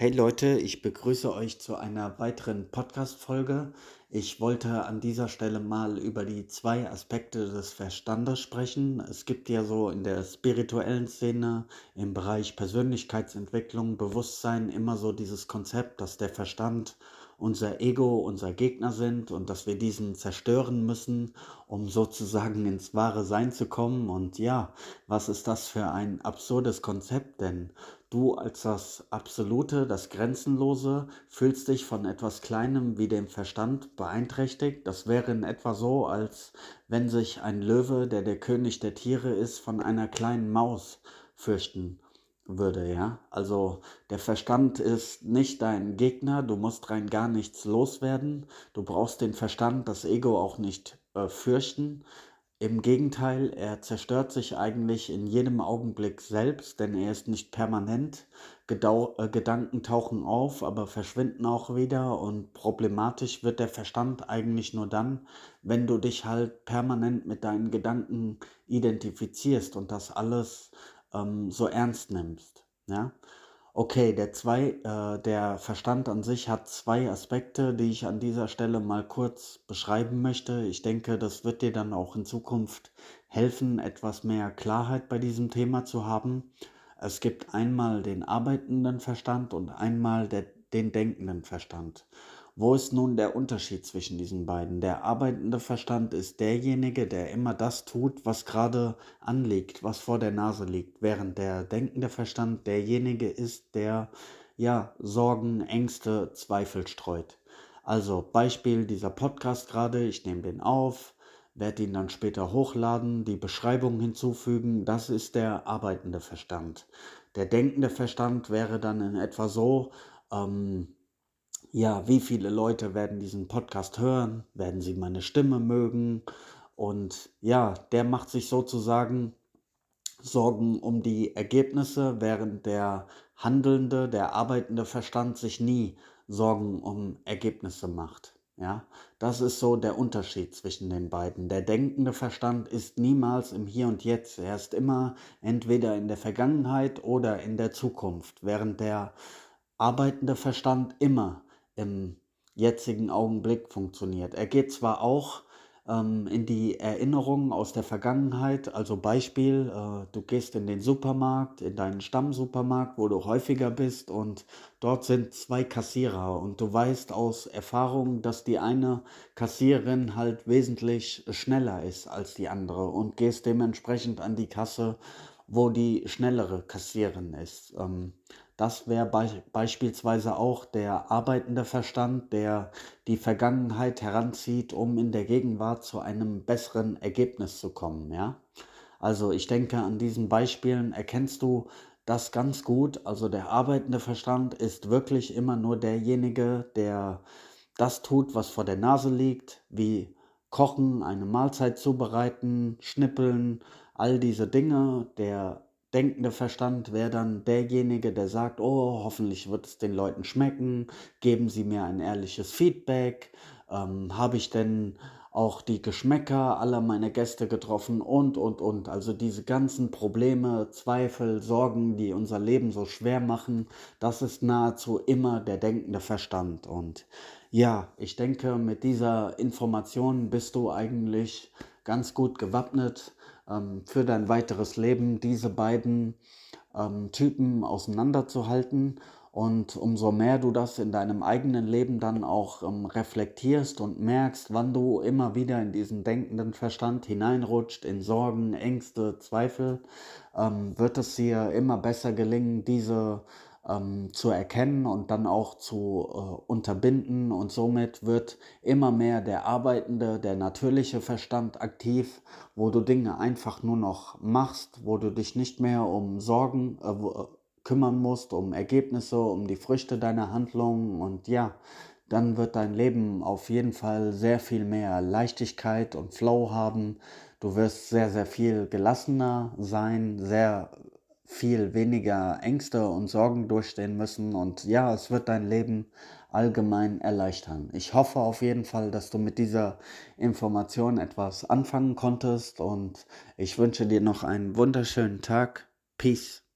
Hey Leute, ich begrüße euch zu einer weiteren Podcast-Folge. Ich wollte an dieser Stelle mal über die zwei Aspekte des Verstandes sprechen. Es gibt ja so in der spirituellen Szene im Bereich Persönlichkeitsentwicklung, Bewusstsein immer so dieses Konzept, dass der Verstand unser Ego, unser Gegner sind und dass wir diesen zerstören müssen, um sozusagen ins wahre Sein zu kommen. Und ja, was ist das für ein absurdes Konzept? Denn du als das Absolute, das Grenzenlose, fühlst dich von etwas Kleinem wie dem Verstand beeinträchtigt. Das wäre in etwa so, als wenn sich ein Löwe, der der König der Tiere ist, von einer kleinen Maus fürchten würde, ja. Also der Verstand ist nicht dein Gegner, du musst rein gar nichts loswerden, du brauchst den Verstand, das Ego auch nicht äh, fürchten. Im Gegenteil, er zerstört sich eigentlich in jedem Augenblick selbst, denn er ist nicht permanent. Gedau äh, Gedanken tauchen auf, aber verschwinden auch wieder und problematisch wird der Verstand eigentlich nur dann, wenn du dich halt permanent mit deinen Gedanken identifizierst und das alles ähm, so ernst nimmst. Ja? Okay, der, zwei, äh, der Verstand an sich hat zwei Aspekte, die ich an dieser Stelle mal kurz beschreiben möchte. Ich denke, das wird dir dann auch in Zukunft helfen, etwas mehr Klarheit bei diesem Thema zu haben. Es gibt einmal den arbeitenden Verstand und einmal der, den denkenden Verstand. Wo ist nun der Unterschied zwischen diesen beiden? Der arbeitende Verstand ist derjenige, der immer das tut, was gerade anliegt, was vor der Nase liegt, während der denkende Verstand derjenige ist, der ja Sorgen, Ängste, Zweifel streut. Also Beispiel dieser Podcast gerade, ich nehme den auf, werde ihn dann später hochladen, die Beschreibung hinzufügen, das ist der arbeitende Verstand. Der denkende Verstand wäre dann in etwa so, ähm, ja, wie viele Leute werden diesen Podcast hören? Werden sie meine Stimme mögen? Und ja, der macht sich sozusagen Sorgen um die Ergebnisse, während der handelnde, der arbeitende Verstand sich nie Sorgen um Ergebnisse macht. Ja, das ist so der Unterschied zwischen den beiden. Der denkende Verstand ist niemals im Hier und Jetzt. Er ist immer entweder in der Vergangenheit oder in der Zukunft, während der arbeitende Verstand immer im jetzigen Augenblick funktioniert. Er geht zwar auch ähm, in die Erinnerungen aus der Vergangenheit, also Beispiel, äh, du gehst in den Supermarkt, in deinen Stammsupermarkt, wo du häufiger bist und dort sind zwei Kassierer und du weißt aus Erfahrung, dass die eine Kassiererin halt wesentlich schneller ist als die andere und gehst dementsprechend an die Kasse, wo die schnellere Kassiererin ist. Ähm, das wäre be beispielsweise auch der arbeitende Verstand, der die Vergangenheit heranzieht, um in der Gegenwart zu einem besseren Ergebnis zu kommen. Ja? Also ich denke, an diesen Beispielen erkennst du das ganz gut. Also der arbeitende Verstand ist wirklich immer nur derjenige, der das tut, was vor der Nase liegt, wie kochen, eine Mahlzeit zubereiten, schnippeln, all diese Dinge. Der denkende Verstand wäre dann derjenige, der sagt, oh, hoffentlich wird es den Leuten schmecken, geben sie mir ein ehrliches Feedback, ähm, habe ich denn auch die Geschmäcker aller meiner Gäste getroffen und, und, und. Also diese ganzen Probleme, Zweifel, Sorgen, die unser Leben so schwer machen, das ist nahezu immer der denkende Verstand. Und ja, ich denke, mit dieser Information bist du eigentlich ganz gut gewappnet, ähm, für dein weiteres Leben diese beiden ähm, Typen auseinanderzuhalten. Und umso mehr du das in deinem eigenen Leben dann auch ähm, reflektierst und merkst, wann du immer wieder in diesen denkenden Verstand hineinrutscht, in Sorgen, Ängste, Zweifel, ähm, wird es dir immer besser gelingen, diese ähm, zu erkennen und dann auch zu äh, unterbinden. Und somit wird immer mehr der arbeitende, der natürliche Verstand aktiv, wo du Dinge einfach nur noch machst, wo du dich nicht mehr um Sorgen äh, äh kümmern musst, um Ergebnisse, um die Früchte deiner Handlungen. Und ja, dann wird dein Leben auf jeden Fall sehr viel mehr Leichtigkeit und Flow haben. Du wirst sehr, sehr viel gelassener sein, sehr viel weniger Ängste und Sorgen durchstehen müssen und ja, es wird dein Leben allgemein erleichtern. Ich hoffe auf jeden Fall, dass du mit dieser Information etwas anfangen konntest und ich wünsche dir noch einen wunderschönen Tag. Peace.